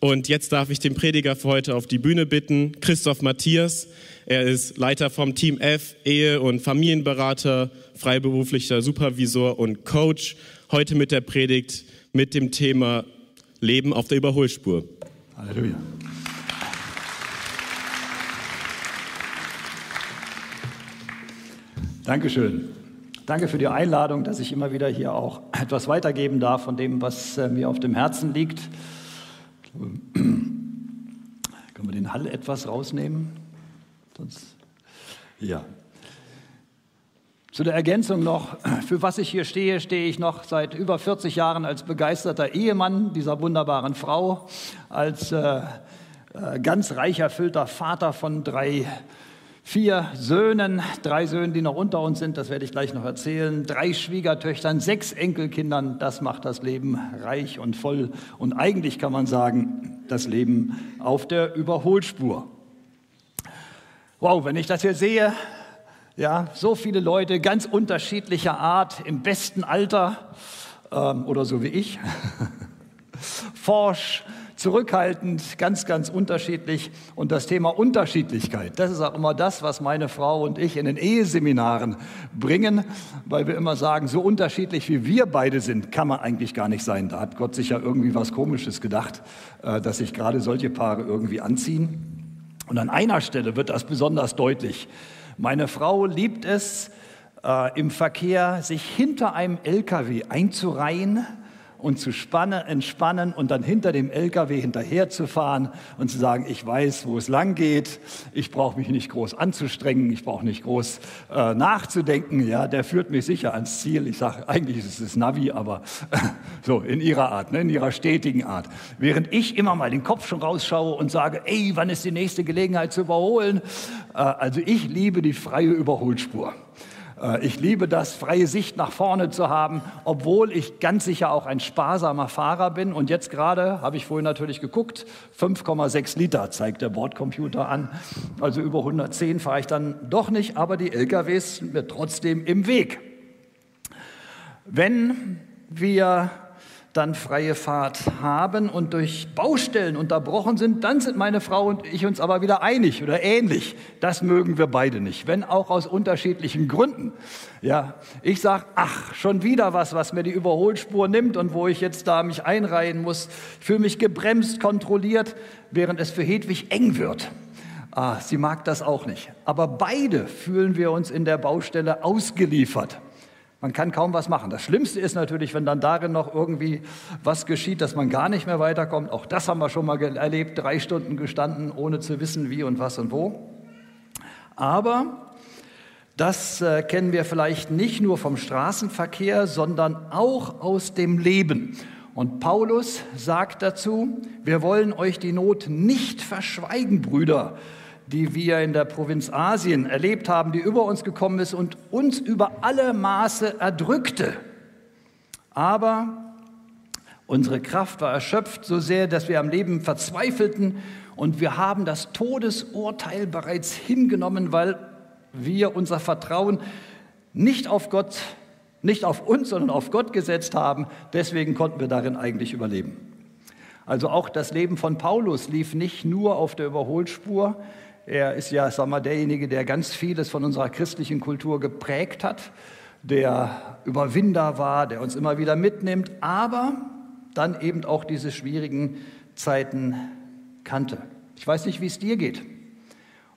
Und jetzt darf ich den Prediger für heute auf die Bühne bitten, Christoph Matthias. Er ist Leiter vom Team F, Ehe- und Familienberater, freiberuflicher Supervisor und Coach. Heute mit der Predigt mit dem Thema Leben auf der Überholspur. Halleluja. Dankeschön. Danke für die Einladung, dass ich immer wieder hier auch etwas weitergeben darf von dem, was äh, mir auf dem Herzen liegt. Können wir den Hall etwas rausnehmen? Sonst, ja. Zu der Ergänzung noch, für was ich hier stehe, stehe ich noch seit über 40 Jahren als begeisterter Ehemann dieser wunderbaren Frau, als äh, äh, ganz reich erfüllter Vater von drei vier Söhnen, drei Söhnen, die noch unter uns sind, das werde ich gleich noch erzählen, drei Schwiegertöchtern, sechs Enkelkindern, das macht das Leben reich und voll. Und eigentlich kann man sagen, das Leben auf der Überholspur. Wow, wenn ich das hier sehe, ja, so viele Leute, ganz unterschiedlicher Art, im besten Alter ähm, oder so wie ich, forsch, zurückhaltend, ganz, ganz unterschiedlich. Und das Thema Unterschiedlichkeit, das ist auch immer das, was meine Frau und ich in den Eheseminaren bringen, weil wir immer sagen, so unterschiedlich wie wir beide sind, kann man eigentlich gar nicht sein. Da hat Gott sich ja irgendwie was Komisches gedacht, äh, dass sich gerade solche Paare irgendwie anziehen. Und an einer Stelle wird das besonders deutlich. Meine Frau liebt es, äh, im Verkehr sich hinter einem LKW einzureihen und zu spannen, entspannen und dann hinter dem LKW hinterherzufahren und zu sagen, ich weiß, wo es lang geht, ich brauche mich nicht groß anzustrengen, ich brauche nicht groß äh, nachzudenken, ja, der führt mich sicher ans Ziel. Ich sage, eigentlich ist es Navi, aber so in ihrer Art, ne, in ihrer stetigen Art. Während ich immer mal den Kopf schon rausschaue und sage, ey, wann ist die nächste Gelegenheit zu überholen? Äh, also ich liebe die freie Überholspur. Äh, ich liebe das, freie Sicht nach vorne zu haben, obwohl ich ganz sicher auch ein sparsamer Fahrer bin. Und jetzt gerade habe ich vorhin natürlich geguckt, 5,6 Liter zeigt der Bordcomputer an. Also über 110 fahre ich dann doch nicht, aber die LKWs sind mir trotzdem im Weg. Wenn wir dann freie Fahrt haben und durch Baustellen unterbrochen sind, dann sind meine Frau und ich uns aber wieder einig oder ähnlich. Das mögen wir beide nicht, wenn auch aus unterschiedlichen Gründen. Ja, ich sage, ach, schon wieder was, was mir die Überholspur nimmt und wo ich jetzt da mich einreihen muss. Ich fühle mich gebremst, kontrolliert, während es für Hedwig eng wird. Ah, sie mag das auch nicht. Aber beide fühlen wir uns in der Baustelle ausgeliefert. Man kann kaum was machen. Das Schlimmste ist natürlich, wenn dann darin noch irgendwie was geschieht, dass man gar nicht mehr weiterkommt. Auch das haben wir schon mal erlebt, drei Stunden gestanden, ohne zu wissen, wie und was und wo. Aber das äh, kennen wir vielleicht nicht nur vom Straßenverkehr, sondern auch aus dem Leben. Und Paulus sagt dazu, wir wollen euch die Not nicht verschweigen, Brüder, die wir in der Provinz Asien erlebt haben, die über uns gekommen ist und uns über alle Maße erdrückte. Aber unsere Kraft war erschöpft so sehr, dass wir am Leben verzweifelten und wir haben das Todesurteil bereits hingenommen, weil wir unser Vertrauen nicht auf Gott, nicht auf uns, sondern auf Gott gesetzt haben. Deswegen konnten wir darin eigentlich überleben. Also auch das Leben von Paulus lief nicht nur auf der Überholspur, er ist ja, sag mal, derjenige, der ganz vieles von unserer christlichen Kultur geprägt hat, der Überwinder war, der uns immer wieder mitnimmt, aber dann eben auch diese schwierigen Zeiten kannte. Ich weiß nicht, wie es dir geht,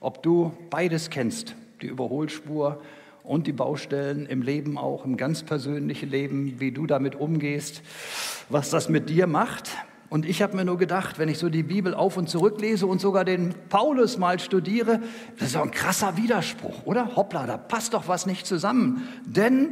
ob du beides kennst, die Überholspur und die Baustellen im Leben auch, im ganz persönlichen Leben, wie du damit umgehst, was das mit dir macht. Und ich habe mir nur gedacht, wenn ich so die Bibel auf und zurück lese und sogar den Paulus mal studiere, das ist doch ein krasser Widerspruch, oder? Hoppla, da passt doch was nicht zusammen. Denn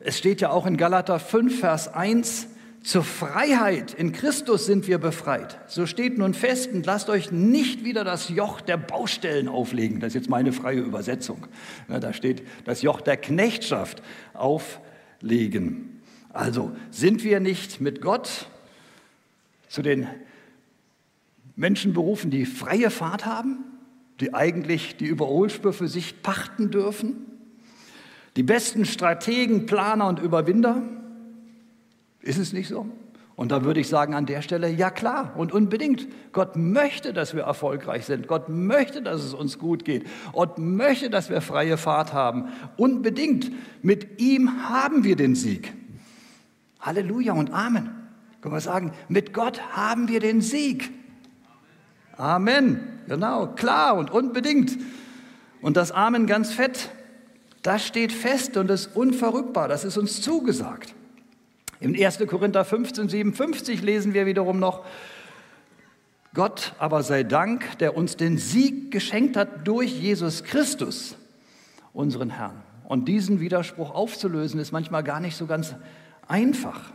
es steht ja auch in Galater 5, Vers 1, zur Freiheit in Christus sind wir befreit. So steht nun fest und lasst euch nicht wieder das Joch der Baustellen auflegen. Das ist jetzt meine freie Übersetzung. da steht das Joch der Knechtschaft auflegen. Also sind wir nicht mit Gott zu den Menschen berufen, die freie Fahrt haben, die eigentlich die Überholspur für sich pachten dürfen, die besten Strategen, Planer und Überwinder. Ist es nicht so? Und da würde ich sagen an der Stelle, ja klar und unbedingt. Gott möchte, dass wir erfolgreich sind. Gott möchte, dass es uns gut geht. Gott möchte, dass wir freie Fahrt haben. Unbedingt. Mit ihm haben wir den Sieg. Halleluja und Amen. Können wir sagen, mit Gott haben wir den Sieg. Amen. Genau, klar und unbedingt. Und das Amen ganz fett, das steht fest und ist unverrückbar. Das ist uns zugesagt. Im 1. Korinther 15, 57 lesen wir wiederum noch, Gott aber sei Dank, der uns den Sieg geschenkt hat durch Jesus Christus, unseren Herrn. Und diesen Widerspruch aufzulösen, ist manchmal gar nicht so ganz einfach.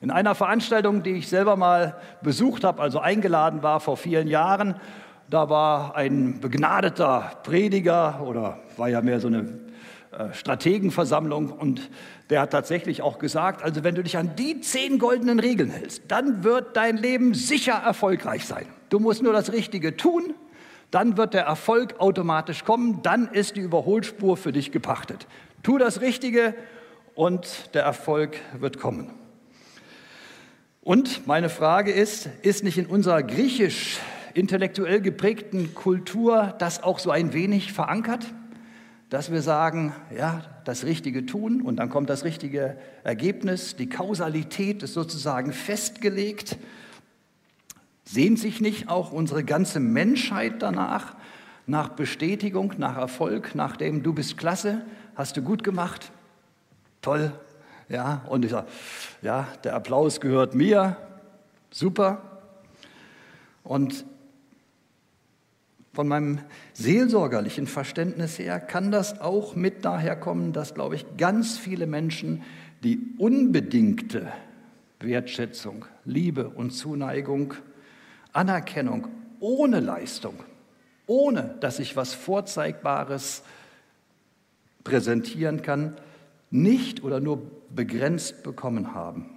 In einer Veranstaltung, die ich selber mal besucht habe, also eingeladen war vor vielen Jahren, da war ein begnadeter Prediger oder war ja mehr so eine äh, Strategenversammlung und der hat tatsächlich auch gesagt, also wenn du dich an die zehn goldenen Regeln hältst, dann wird dein Leben sicher erfolgreich sein. Du musst nur das Richtige tun, dann wird der Erfolg automatisch kommen, dann ist die Überholspur für dich gepachtet. Tu das Richtige und der Erfolg wird kommen. Und meine Frage ist, ist nicht in unserer griechisch intellektuell geprägten Kultur das auch so ein wenig verankert? dass wir sagen, ja, das Richtige tun und dann kommt das richtige Ergebnis. Die Kausalität ist sozusagen festgelegt. Sehnt sich nicht auch unsere ganze Menschheit danach, nach Bestätigung, nach Erfolg, nach dem, du bist klasse, hast du gut gemacht, toll, ja, und ich sage, ja, der Applaus gehört mir, super. Und von meinem seelsorgerlichen Verständnis her kann das auch mit daher kommen, dass, glaube ich, ganz viele Menschen die unbedingte Wertschätzung, Liebe und Zuneigung, Anerkennung ohne Leistung, ohne dass ich was Vorzeigbares präsentieren kann, nicht oder nur begrenzt bekommen haben.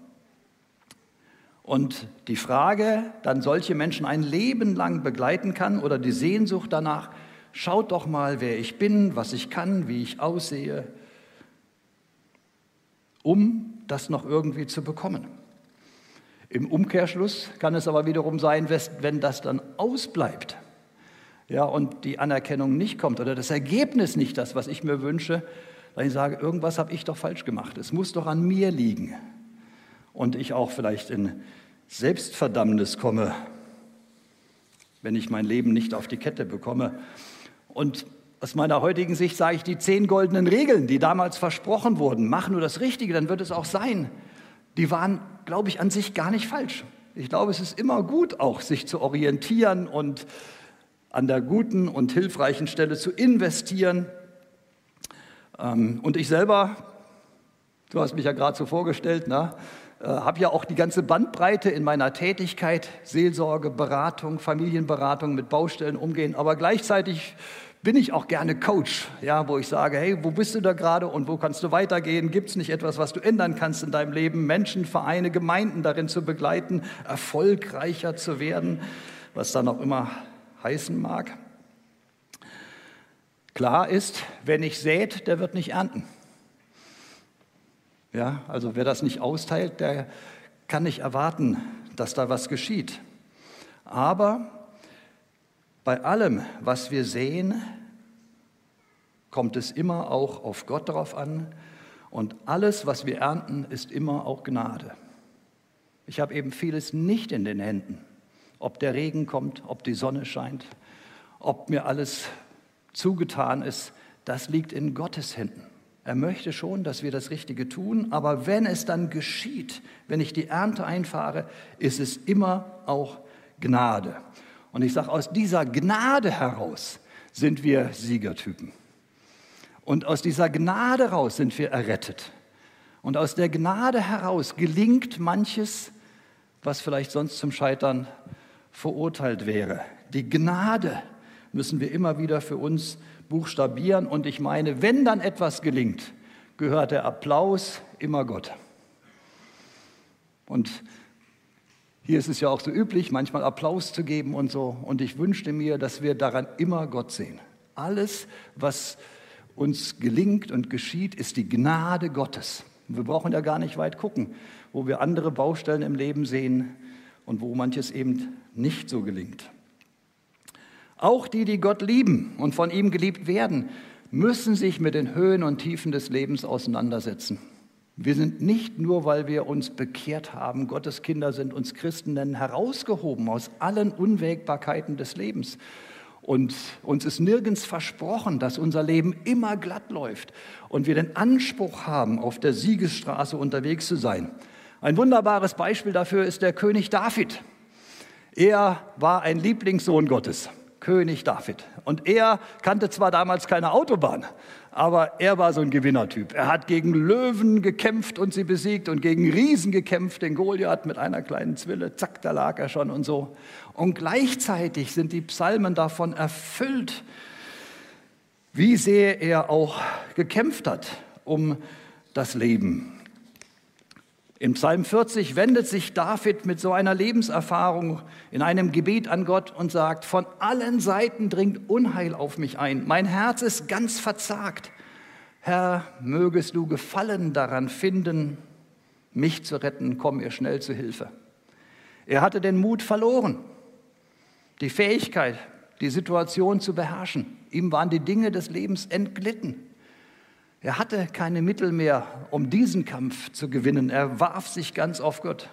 Und die Frage, dann solche Menschen ein Leben lang begleiten kann oder die Sehnsucht danach, schaut doch mal, wer ich bin, was ich kann, wie ich aussehe, um das noch irgendwie zu bekommen. Im Umkehrschluss kann es aber wiederum sein, wenn das dann ausbleibt ja, und die Anerkennung nicht kommt oder das Ergebnis nicht das, was ich mir wünsche, dann ich sage, irgendwas habe ich doch falsch gemacht. Es muss doch an mir liegen und ich auch vielleicht in Selbstverdammnis komme, wenn ich mein Leben nicht auf die Kette bekomme. Und aus meiner heutigen Sicht sage ich, die zehn goldenen Regeln, die damals versprochen wurden, mach nur das Richtige, dann wird es auch sein. Die waren, glaube ich, an sich gar nicht falsch. Ich glaube, es ist immer gut, auch sich zu orientieren und an der guten und hilfreichen Stelle zu investieren. Ähm, und ich selber, du hast mich ja gerade so vorgestellt, na, äh, habe ja auch die ganze Bandbreite in meiner Tätigkeit, Seelsorge, Beratung, Familienberatung, mit Baustellen umgehen, aber gleichzeitig bin ich auch gerne Coach, ja, wo ich sage, hey, wo bist du da gerade und wo kannst du weitergehen? Gibt es nicht etwas, was du ändern kannst in deinem Leben? Menschen, Vereine, Gemeinden darin zu begleiten, erfolgreicher zu werden, was dann auch immer heißen mag. Klar ist, wer nicht sät, der wird nicht ernten. Ja, also wer das nicht austeilt, der kann nicht erwarten, dass da was geschieht. Aber bei allem, was wir sehen, kommt es immer auch auf Gott drauf an und alles, was wir ernten, ist immer auch Gnade. Ich habe eben vieles nicht in den Händen, ob der Regen kommt, ob die Sonne scheint, ob mir alles zugetan ist, das liegt in Gottes Händen. Er möchte schon, dass wir das Richtige tun, aber wenn es dann geschieht, wenn ich die Ernte einfahre, ist es immer auch Gnade. Und ich sage, aus dieser Gnade heraus sind wir Siegertypen. Und aus dieser Gnade heraus sind wir errettet. Und aus der Gnade heraus gelingt manches, was vielleicht sonst zum Scheitern verurteilt wäre. Die Gnade müssen wir immer wieder für uns buchstabieren. Und ich meine, wenn dann etwas gelingt, gehört der Applaus immer Gott. Und hier ist es ja auch so üblich, manchmal Applaus zu geben und so. Und ich wünschte mir, dass wir daran immer Gott sehen. Alles, was uns gelingt und geschieht, ist die Gnade Gottes. Wir brauchen ja gar nicht weit gucken. wo wir andere Baustellen im Leben sehen und wo manches eben nicht so gelingt. Auch die, die Gott lieben und von ihm geliebt werden, müssen sich mit den Höhen und Tiefen des Lebens auseinandersetzen. Wir sind nicht nur, weil wir uns bekehrt haben, Gottes Kinder sind uns Christen nennen, herausgehoben aus allen Unwägbarkeiten des Lebens. Und uns ist nirgends versprochen, dass unser Leben immer glatt läuft und wir den Anspruch haben, auf der Siegesstraße unterwegs zu sein. Ein wunderbares Beispiel dafür ist der König David. Er war ein Lieblingssohn Gottes, König David. Und er kannte zwar damals keine Autobahn, aber er war so ein Gewinnertyp. Er hat gegen Löwen gekämpft und sie besiegt und gegen Riesen gekämpft, den Goliath mit einer kleinen Zwille, zack, da lag er schon und so. Und gleichzeitig sind die Psalmen davon erfüllt, wie sehr er auch gekämpft hat um das Leben. Im Psalm 40 wendet sich David mit so einer Lebenserfahrung in einem Gebet an Gott und sagt, von allen Seiten dringt Unheil auf mich ein, mein Herz ist ganz verzagt. Herr, mögest du Gefallen daran finden, mich zu retten, komm mir schnell zu Hilfe. Er hatte den Mut verloren, die Fähigkeit, die Situation zu beherrschen. Ihm waren die Dinge des Lebens entglitten. Er hatte keine Mittel mehr, um diesen Kampf zu gewinnen. Er warf sich ganz auf Gott.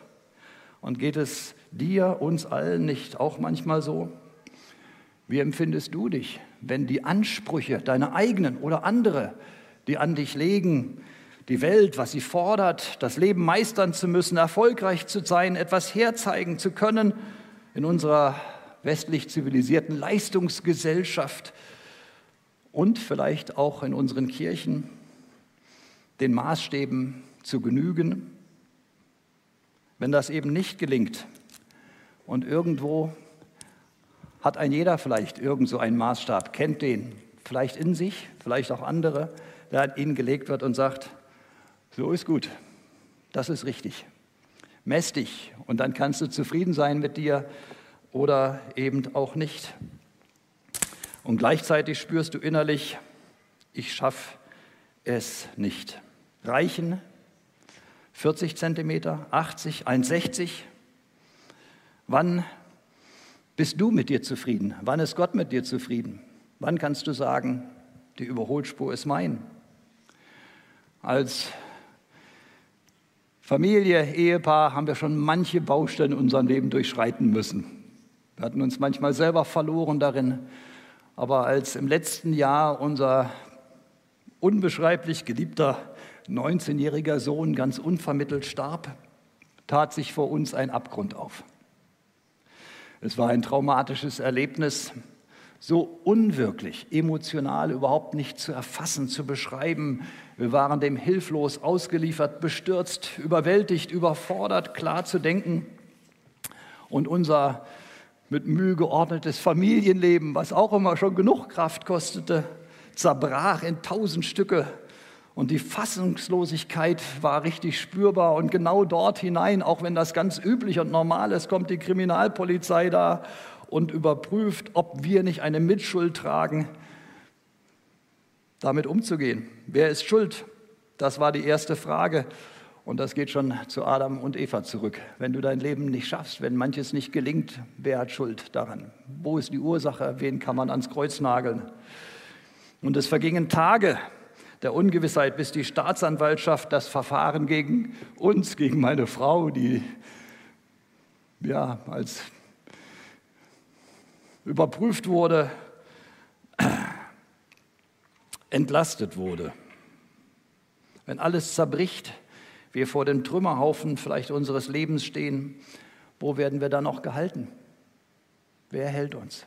Und geht es dir, uns allen nicht auch manchmal so? Wie empfindest du dich, wenn die Ansprüche, deine eigenen oder andere, die an dich legen, die Welt, was sie fordert, das Leben meistern zu müssen, erfolgreich zu sein, etwas herzeigen zu können in unserer westlich zivilisierten Leistungsgesellschaft und vielleicht auch in unseren Kirchen, den Maßstäben zu genügen. Wenn das eben nicht gelingt und irgendwo hat ein jeder vielleicht irgend so einen Maßstab, kennt den, vielleicht in sich, vielleicht auch andere, der an ihn gelegt wird und sagt, so ist gut, das ist richtig. Mess dich und dann kannst du zufrieden sein mit dir oder eben auch nicht. Und gleichzeitig spürst du innerlich, ich schaffe es nicht reichen 40 Zentimeter, 80, 1,60? Wann bist du mit dir zufrieden? Wann ist Gott mit dir zufrieden? Wann kannst du sagen, die Überholspur ist mein? Als Familie, Ehepaar haben wir schon manche Baustellen in unserem Leben durchschreiten müssen. Wir hatten uns manchmal selber verloren darin. Aber als im letzten Jahr unser unbeschreiblich geliebter 19-jähriger Sohn ganz unvermittelt starb, tat sich vor uns ein Abgrund auf. Es war ein traumatisches Erlebnis, so unwirklich, emotional überhaupt nicht zu erfassen, zu beschreiben. Wir waren dem hilflos ausgeliefert, bestürzt, überwältigt, überfordert, klar zu denken. Und unser mit Mühe geordnetes Familienleben, was auch immer schon genug Kraft kostete, zerbrach in tausend Stücke und die Fassungslosigkeit war richtig spürbar. Und genau dort hinein, auch wenn das ganz üblich und normal ist, kommt die Kriminalpolizei da und überprüft, ob wir nicht eine Mitschuld tragen, damit umzugehen. Wer ist schuld? Das war die erste Frage. Und das geht schon zu Adam und Eva zurück. Wenn du dein Leben nicht schaffst, wenn manches nicht gelingt, wer hat Schuld daran? Wo ist die Ursache? Wen kann man ans Kreuz nageln? Und es vergingen Tage, der Ungewissheit, bis die Staatsanwaltschaft das Verfahren gegen uns, gegen meine Frau, die ja als überprüft wurde, entlastet wurde. Wenn alles zerbricht, wir vor dem Trümmerhaufen vielleicht unseres Lebens stehen, wo werden wir dann noch gehalten? Wer hält uns?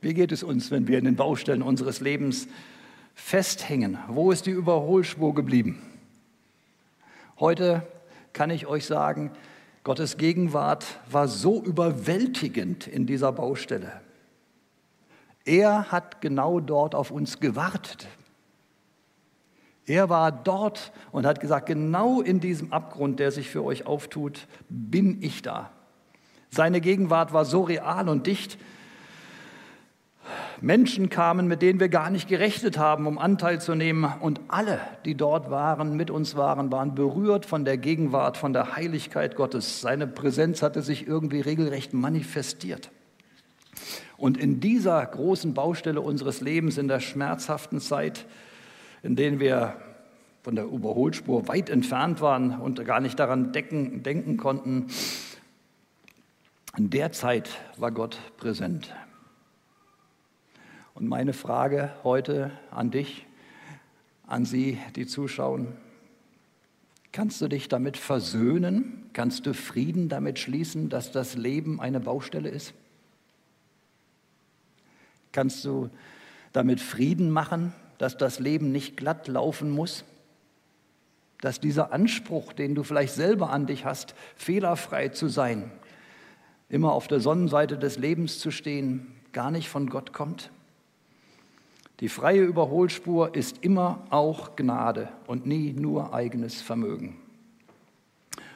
Wie geht es uns, wenn wir in den Baustellen unseres Lebens festhängen. Wo ist die Überholspur geblieben? Heute kann ich euch sagen, Gottes Gegenwart war so überwältigend in dieser Baustelle. Er hat genau dort auf uns gewartet. Er war dort und hat gesagt, genau in diesem Abgrund, der sich für euch auftut, bin ich da. Seine Gegenwart war so real und dicht, Menschen kamen, mit denen wir gar nicht gerechnet haben, um Anteil zu nehmen. Und alle, die dort waren, mit uns waren, waren berührt von der Gegenwart, von der Heiligkeit Gottes. Seine Präsenz hatte sich irgendwie regelrecht manifestiert. Und in dieser großen Baustelle unseres Lebens, in der schmerzhaften Zeit, in der wir von der Überholspur weit entfernt waren und gar nicht daran decken, denken konnten, in der Zeit war Gott präsent. Und meine Frage heute an dich, an Sie, die zuschauen, kannst du dich damit versöhnen? Kannst du Frieden damit schließen, dass das Leben eine Baustelle ist? Kannst du damit Frieden machen, dass das Leben nicht glatt laufen muss? Dass dieser Anspruch, den du vielleicht selber an dich hast, fehlerfrei zu sein, immer auf der Sonnenseite des Lebens zu stehen, gar nicht von Gott kommt? Die freie Überholspur ist immer auch Gnade und nie nur eigenes Vermögen.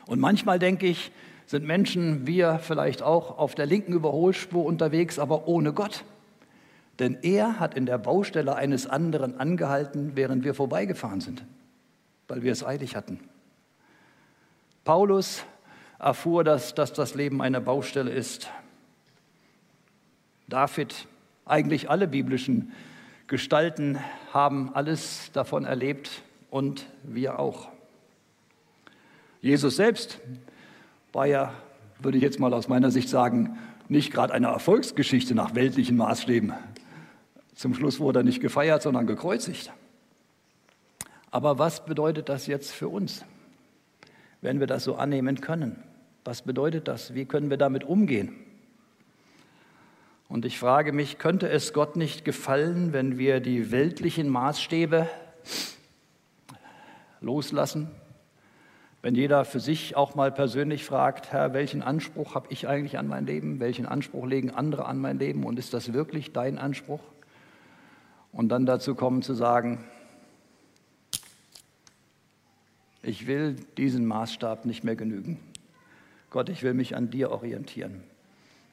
Und manchmal denke ich, sind Menschen, wir vielleicht auch auf der linken Überholspur unterwegs, aber ohne Gott. Denn er hat in der Baustelle eines anderen angehalten, während wir vorbeigefahren sind, weil wir es eilig hatten. Paulus erfuhr, dass, dass das Leben eine Baustelle ist. David, eigentlich alle biblischen Gestalten haben alles davon erlebt und wir auch. Jesus selbst war ja, würde ich jetzt mal aus meiner Sicht sagen, nicht gerade eine Erfolgsgeschichte nach weltlichen Maßstäben. Zum Schluss wurde er nicht gefeiert, sondern gekreuzigt. Aber was bedeutet das jetzt für uns, wenn wir das so annehmen können? Was bedeutet das? Wie können wir damit umgehen? Und ich frage mich, könnte es Gott nicht gefallen, wenn wir die weltlichen Maßstäbe loslassen? Wenn jeder für sich auch mal persönlich fragt, Herr, welchen Anspruch habe ich eigentlich an mein Leben? Welchen Anspruch legen andere an mein Leben? Und ist das wirklich dein Anspruch? Und dann dazu kommen zu sagen, ich will diesen Maßstab nicht mehr genügen. Gott, ich will mich an dir orientieren.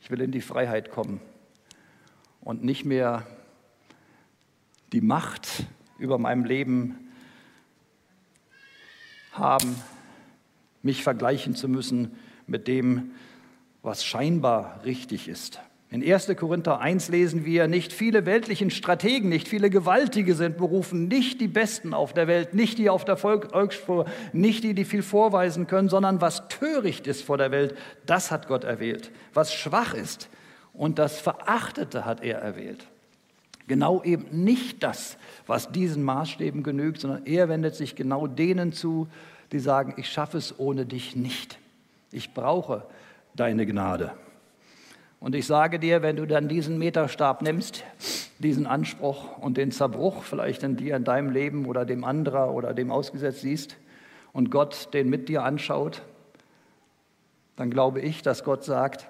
Ich will in die Freiheit kommen und nicht mehr die Macht über meinem Leben haben, mich vergleichen zu müssen mit dem, was scheinbar richtig ist. In 1. Korinther 1 lesen wir, nicht viele weltlichen Strategen, nicht viele Gewaltige sind berufen, nicht die Besten auf der Welt, nicht die auf der Volksspur, nicht die, die viel vorweisen können, sondern was töricht ist vor der Welt, das hat Gott erwählt. Was schwach ist, und das Verachtete hat er erwählt. Genau eben nicht das, was diesen Maßstäben genügt, sondern er wendet sich genau denen zu, die sagen, ich schaffe es ohne dich nicht. Ich brauche deine Gnade. Und ich sage dir, wenn du dann diesen Meterstab nimmst, diesen Anspruch und den Zerbruch vielleicht in dir, in deinem Leben oder dem anderer oder dem ausgesetzt siehst und Gott den mit dir anschaut, dann glaube ich, dass Gott sagt,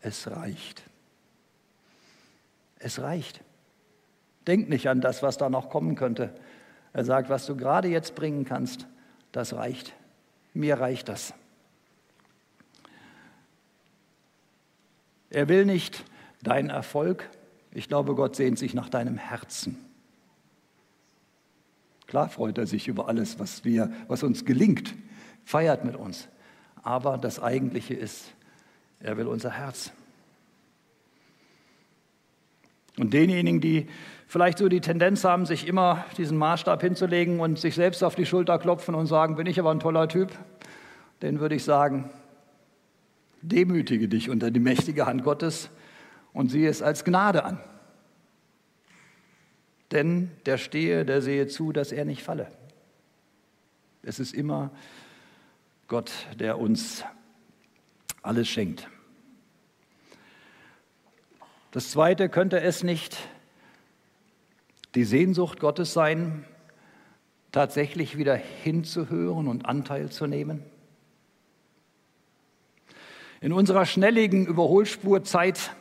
es reicht. Es reicht. Denk nicht an das, was da noch kommen könnte. Er sagt, was du gerade jetzt bringen kannst, das reicht. Mir reicht das. Er will nicht deinen Erfolg. Ich glaube, Gott sehnt sich nach deinem Herzen. Klar freut er sich über alles, was, wir, was uns gelingt, feiert mit uns. Aber das Eigentliche ist, er will unser Herz. Und denjenigen, die vielleicht so die Tendenz haben, sich immer diesen Maßstab hinzulegen und sich selbst auf die Schulter klopfen und sagen, bin ich aber ein toller Typ, den würde ich sagen, demütige dich unter die mächtige Hand Gottes und sieh es als Gnade an. Denn der stehe, der sehe zu, dass er nicht falle. Es ist immer Gott, der uns alles schenkt. Das Zweite könnte es nicht die Sehnsucht Gottes sein, tatsächlich wieder hinzuhören und Anteil zu nehmen? In unserer schnelligen Überholspurzeit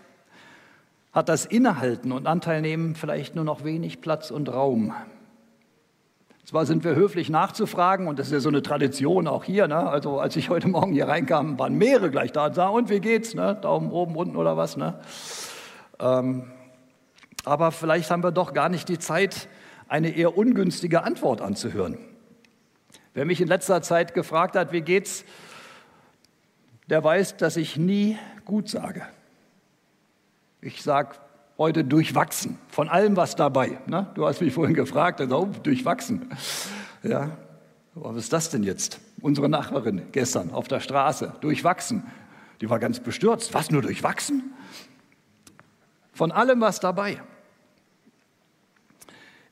hat das Innehalten und Anteilnehmen vielleicht nur noch wenig Platz und Raum. Zwar sind wir höflich nachzufragen, und das ist ja so eine Tradition auch hier. Ne? Also, als ich heute Morgen hier reinkam, waren mehrere gleich da und sagen: Und wie geht's? Ne? Daumen oben, unten oder was? Ne? Ähm, Aber vielleicht haben wir doch gar nicht die Zeit, eine eher ungünstige Antwort anzuhören. Wer mich in letzter Zeit gefragt hat, wie geht's, der weiß, dass ich nie gut sage. Ich sage heute durchwachsen, von allem was dabei. Ne? Du hast mich vorhin gefragt, also, durchwachsen. Ja, was ist das denn jetzt? Unsere Nachbarin gestern auf der Straße, durchwachsen. Die war ganz bestürzt. Was, nur durchwachsen? Von allem was dabei.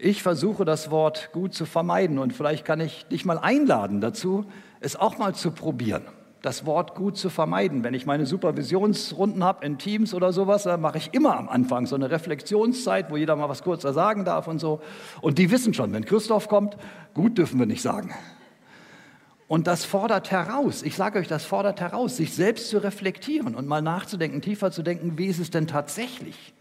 Ich versuche das Wort gut zu vermeiden und vielleicht kann ich dich mal einladen dazu, es auch mal zu probieren, das Wort gut zu vermeiden. Wenn ich meine Supervisionsrunden habe in Teams oder sowas, dann mache ich immer am Anfang so eine Reflexionszeit, wo jeder mal was kurzer sagen darf und so. Und die wissen schon, wenn Christoph kommt, gut dürfen wir nicht sagen. Und das fordert heraus, ich sage euch, das fordert heraus, sich selbst zu reflektieren und mal nachzudenken, tiefer zu denken, wie ist es denn tatsächlich?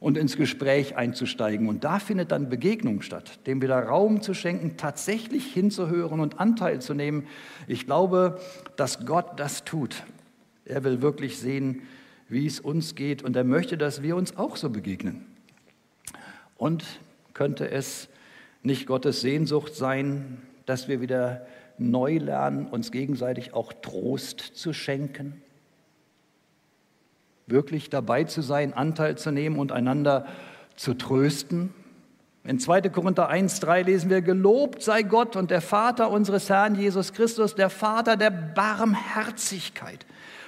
und ins Gespräch einzusteigen. Und da findet dann Begegnung statt, dem wieder Raum zu schenken, tatsächlich hinzuhören und Anteil zu nehmen. Ich glaube, dass Gott das tut. Er will wirklich sehen, wie es uns geht und er möchte, dass wir uns auch so begegnen. Und könnte es nicht Gottes Sehnsucht sein, dass wir wieder neu lernen, uns gegenseitig auch Trost zu schenken? wirklich dabei zu sein, Anteil zu nehmen und einander zu trösten. In 2. Korinther 1, 3 lesen wir, Gelobt sei Gott und der Vater unseres Herrn Jesus Christus, der Vater der Barmherzigkeit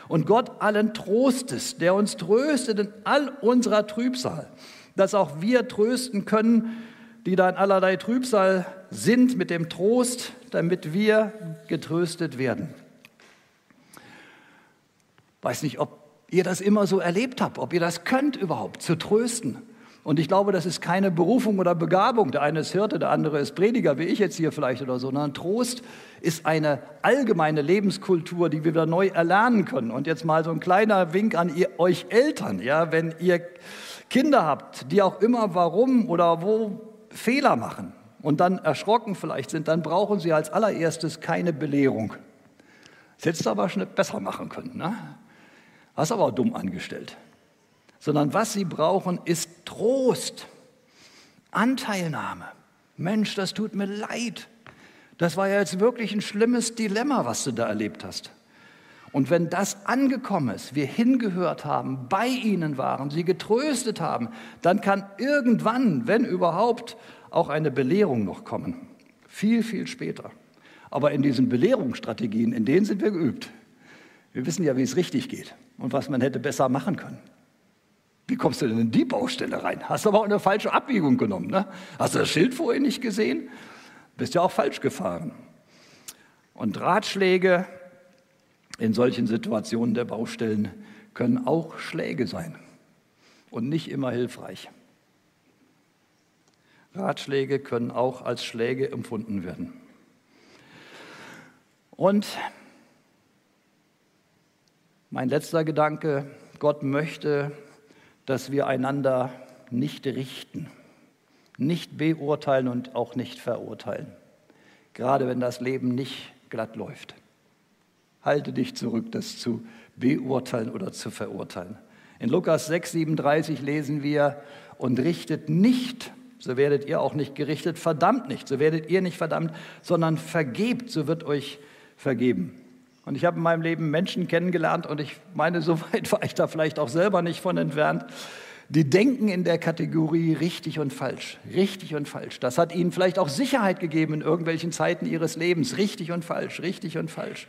und Gott allen Trostes, der uns tröstet in all unserer Trübsal, dass auch wir trösten können, die da in allerlei Trübsal sind, mit dem Trost, damit wir getröstet werden. Weiß nicht, ob ihr das immer so erlebt habt, ob ihr das könnt überhaupt, zu trösten. Und ich glaube, das ist keine Berufung oder Begabung. Der eine ist Hirte, der andere ist Prediger, wie ich jetzt hier vielleicht oder so. Sondern Trost ist eine allgemeine Lebenskultur, die wir wieder neu erlernen können. Und jetzt mal so ein kleiner Wink an ihr, euch Eltern, ja, wenn ihr Kinder habt, die auch immer warum oder wo Fehler machen und dann erschrocken vielleicht sind, dann brauchen sie als allererstes keine Belehrung. Das hättest du aber schon besser machen können. Ne? Hast aber auch dumm angestellt. Sondern was sie brauchen, ist Trost, Anteilnahme. Mensch, das tut mir leid. Das war ja jetzt wirklich ein schlimmes Dilemma, was du da erlebt hast. Und wenn das angekommen ist, wir hingehört haben, bei ihnen waren, sie getröstet haben, dann kann irgendwann, wenn überhaupt, auch eine Belehrung noch kommen. Viel, viel später. Aber in diesen Belehrungsstrategien, in denen sind wir geübt. Wir wissen ja, wie es richtig geht und was man hätte besser machen können. Wie kommst du denn in die Baustelle rein? Hast du aber auch eine falsche Abbiegung genommen. Ne? Hast du das Schild vorher nicht gesehen? Bist ja auch falsch gefahren. Und Ratschläge in solchen Situationen der Baustellen können auch Schläge sein und nicht immer hilfreich. Ratschläge können auch als Schläge empfunden werden. Und mein letzter Gedanke, Gott möchte, dass wir einander nicht richten, nicht beurteilen und auch nicht verurteilen, gerade wenn das Leben nicht glatt läuft. Halte dich zurück, das zu beurteilen oder zu verurteilen. In Lukas 6, 37 lesen wir, und richtet nicht, so werdet ihr auch nicht gerichtet, verdammt nicht, so werdet ihr nicht verdammt, sondern vergebt, so wird euch vergeben. Und ich habe in meinem Leben Menschen kennengelernt und ich meine, so weit war ich da vielleicht auch selber nicht von entfernt. Die denken in der Kategorie richtig und falsch, richtig und falsch. Das hat ihnen vielleicht auch Sicherheit gegeben in irgendwelchen Zeiten ihres Lebens, richtig und falsch, richtig und falsch.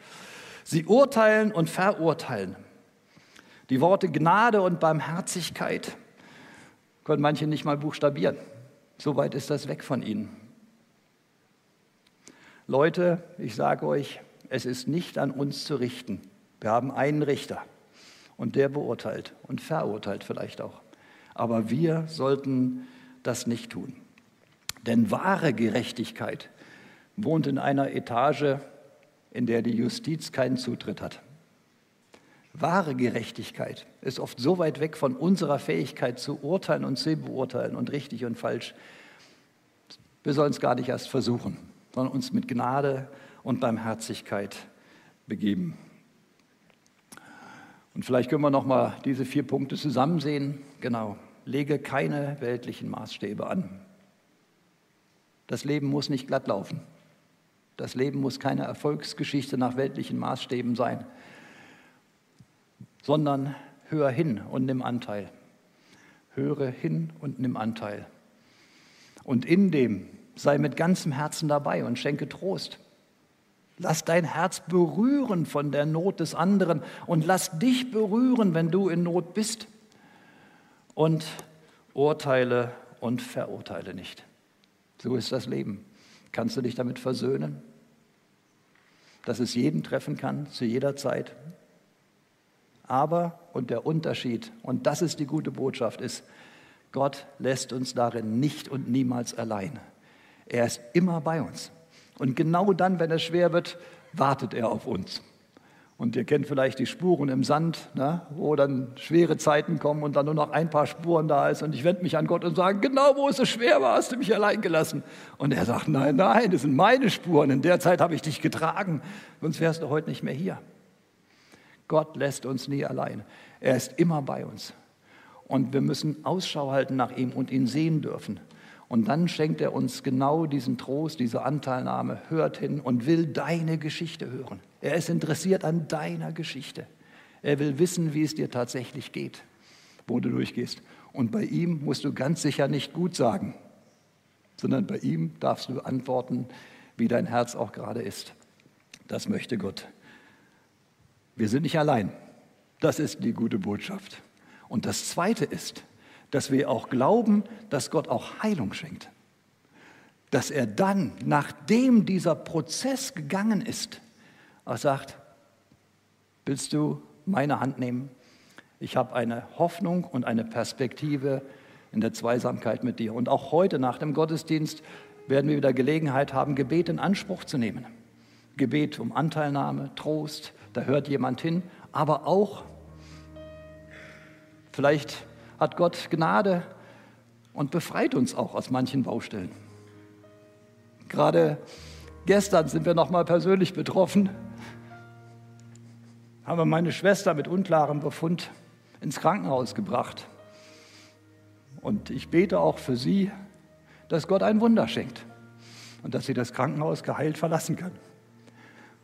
Sie urteilen und verurteilen. Die Worte Gnade und Barmherzigkeit können manche nicht mal buchstabieren. So weit ist das weg von ihnen. Leute, ich sage euch, es ist nicht an uns zu richten. Wir haben einen Richter und der beurteilt und verurteilt vielleicht auch. Aber wir sollten das nicht tun. Denn wahre Gerechtigkeit wohnt in einer Etage, in der die Justiz keinen Zutritt hat. Wahre Gerechtigkeit ist oft so weit weg von unserer Fähigkeit zu urteilen und zu beurteilen und richtig und falsch. Wir sollen es gar nicht erst versuchen, sondern uns mit Gnade und Barmherzigkeit begeben. Und vielleicht können wir noch mal diese vier Punkte zusammen sehen. Genau. lege keine weltlichen Maßstäbe an. Das Leben muss nicht glatt laufen. Das Leben muss keine Erfolgsgeschichte nach weltlichen Maßstäben sein, sondern hör hin und nimm Anteil. Höre hin und nimm Anteil. Und in dem sei mit ganzem Herzen dabei und schenke Trost. Lass dein Herz berühren von der Not des anderen und lass dich berühren, wenn du in Not bist. Und urteile und verurteile nicht. So ist das Leben. Kannst du dich damit versöhnen? Dass es jeden treffen kann, zu jeder Zeit. Aber, und der Unterschied, und das ist die gute Botschaft, ist, Gott lässt uns darin nicht und niemals allein. Er ist immer bei uns. Und genau dann, wenn es schwer wird, wartet er auf uns. Und ihr kennt vielleicht die Spuren im Sand, ne, wo dann schwere Zeiten kommen und dann nur noch ein paar Spuren da ist. Und ich wende mich an Gott und sage, genau wo es so schwer war, hast du mich allein gelassen. Und er sagt, nein, nein, das sind meine Spuren. In der Zeit habe ich dich getragen, sonst wärst du heute nicht mehr hier. Gott lässt uns nie allein. Er ist immer bei uns. Und wir müssen Ausschau halten nach ihm und ihn sehen dürfen. Und dann schenkt er uns genau diesen Trost, diese Anteilnahme, hört hin und will deine Geschichte hören. Er ist interessiert an deiner Geschichte. Er will wissen, wie es dir tatsächlich geht, wo du durchgehst. Und bei ihm musst du ganz sicher nicht gut sagen, sondern bei ihm darfst du antworten, wie dein Herz auch gerade ist. Das möchte Gott. Wir sind nicht allein. Das ist die gute Botschaft. Und das Zweite ist, dass wir auch glauben, dass Gott auch Heilung schenkt. Dass er dann, nachdem dieser Prozess gegangen ist, auch sagt, willst du meine Hand nehmen? Ich habe eine Hoffnung und eine Perspektive in der Zweisamkeit mit dir. Und auch heute nach dem Gottesdienst werden wir wieder Gelegenheit haben, Gebet in Anspruch zu nehmen. Gebet um Anteilnahme, Trost, da hört jemand hin, aber auch vielleicht hat Gott Gnade und befreit uns auch aus manchen Baustellen. Gerade gestern sind wir noch mal persönlich betroffen. Haben wir meine Schwester mit unklarem Befund ins Krankenhaus gebracht. Und ich bete auch für sie, dass Gott ein Wunder schenkt und dass sie das Krankenhaus geheilt verlassen kann.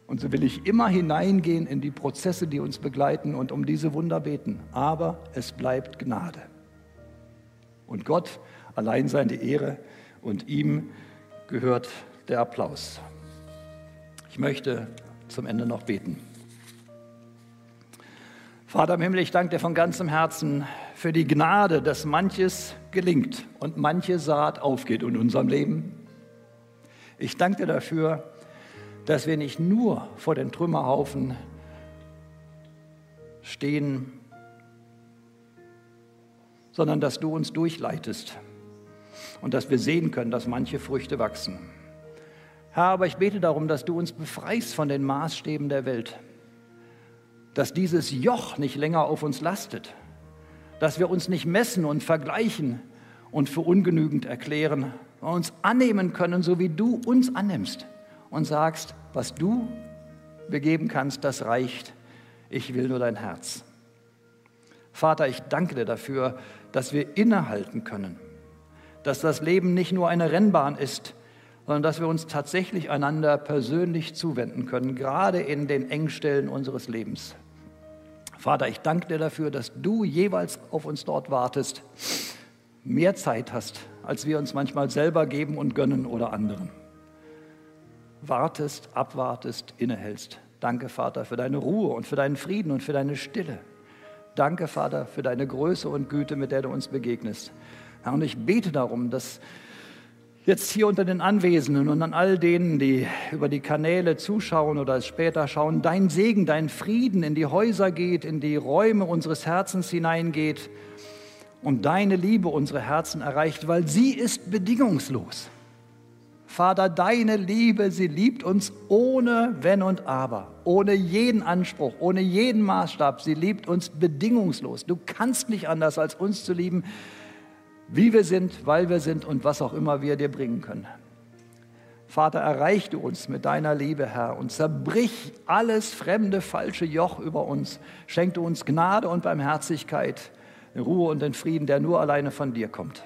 Und so will ich immer hineingehen in die Prozesse, die uns begleiten und um diese Wunder beten. Aber es bleibt Gnade. Und Gott allein sei die Ehre und ihm gehört der Applaus. Ich möchte zum Ende noch beten. Vater im Himmel, ich danke dir von ganzem Herzen für die Gnade, dass manches gelingt und manche Saat aufgeht in unserem Leben. Ich danke dir dafür, dass wir nicht nur vor den Trümmerhaufen stehen, sondern dass du uns durchleitest und dass wir sehen können, dass manche Früchte wachsen. Herr, aber ich bete darum, dass du uns befreist von den Maßstäben der Welt, dass dieses Joch nicht länger auf uns lastet, dass wir uns nicht messen und vergleichen und für ungenügend erklären, uns annehmen können, so wie du uns annimmst und sagst, was du begeben kannst, das reicht. Ich will nur dein Herz. Vater, ich danke dir dafür, dass wir innehalten können, dass das Leben nicht nur eine Rennbahn ist, sondern dass wir uns tatsächlich einander persönlich zuwenden können, gerade in den Engstellen unseres Lebens. Vater, ich danke dir dafür, dass du jeweils auf uns dort wartest, mehr Zeit hast, als wir uns manchmal selber geben und gönnen oder anderen wartest, abwartest, innehältst. Danke, Vater, für deine Ruhe und für deinen Frieden und für deine Stille. Danke, Vater, für deine Größe und Güte, mit der du uns begegnest. Herr, und ich bete darum, dass jetzt hier unter den Anwesenden und an all denen, die über die Kanäle zuschauen oder es später schauen, dein Segen, dein Frieden in die Häuser geht, in die Räume unseres Herzens hineingeht und deine Liebe unsere Herzen erreicht, weil sie ist bedingungslos. Vater, deine Liebe, sie liebt uns ohne Wenn und Aber, ohne jeden Anspruch, ohne jeden Maßstab. Sie liebt uns bedingungslos. Du kannst nicht anders, als uns zu lieben, wie wir sind, weil wir sind und was auch immer wir dir bringen können. Vater, erreich du uns mit deiner Liebe, Herr, und zerbrich alles fremde, falsche Joch über uns. Schenk du uns Gnade und Barmherzigkeit, Ruhe und in Frieden, der nur alleine von dir kommt.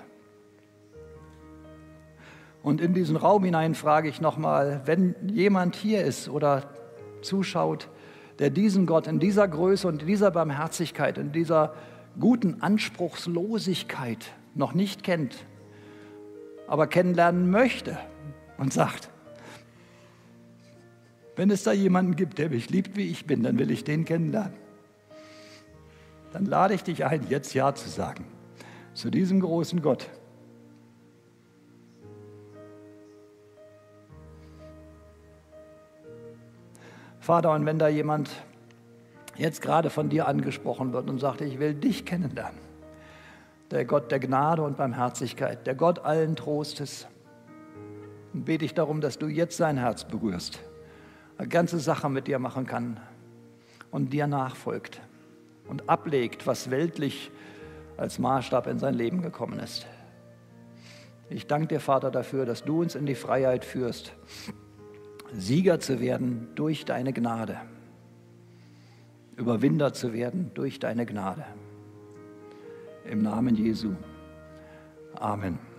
Und in diesen Raum hinein frage ich nochmal, wenn jemand hier ist oder zuschaut, der diesen Gott in dieser Größe und dieser Barmherzigkeit, in dieser guten Anspruchslosigkeit noch nicht kennt, aber kennenlernen möchte und sagt, wenn es da jemanden gibt, der mich liebt, wie ich bin, dann will ich den kennenlernen. Dann lade ich dich ein, jetzt Ja zu sagen zu diesem großen Gott. Vater, und wenn da jemand jetzt gerade von dir angesprochen wird und sagt, ich will dich kennenlernen, der Gott der Gnade und Barmherzigkeit, der Gott allen Trostes, dann bete ich darum, dass du jetzt sein Herz berührst, eine ganze Sache mit dir machen kann und dir nachfolgt und ablegt, was weltlich als Maßstab in sein Leben gekommen ist. Ich danke dir, Vater, dafür, dass du uns in die Freiheit führst, Sieger zu werden durch deine Gnade, Überwinder zu werden durch deine Gnade. Im Namen Jesu. Amen.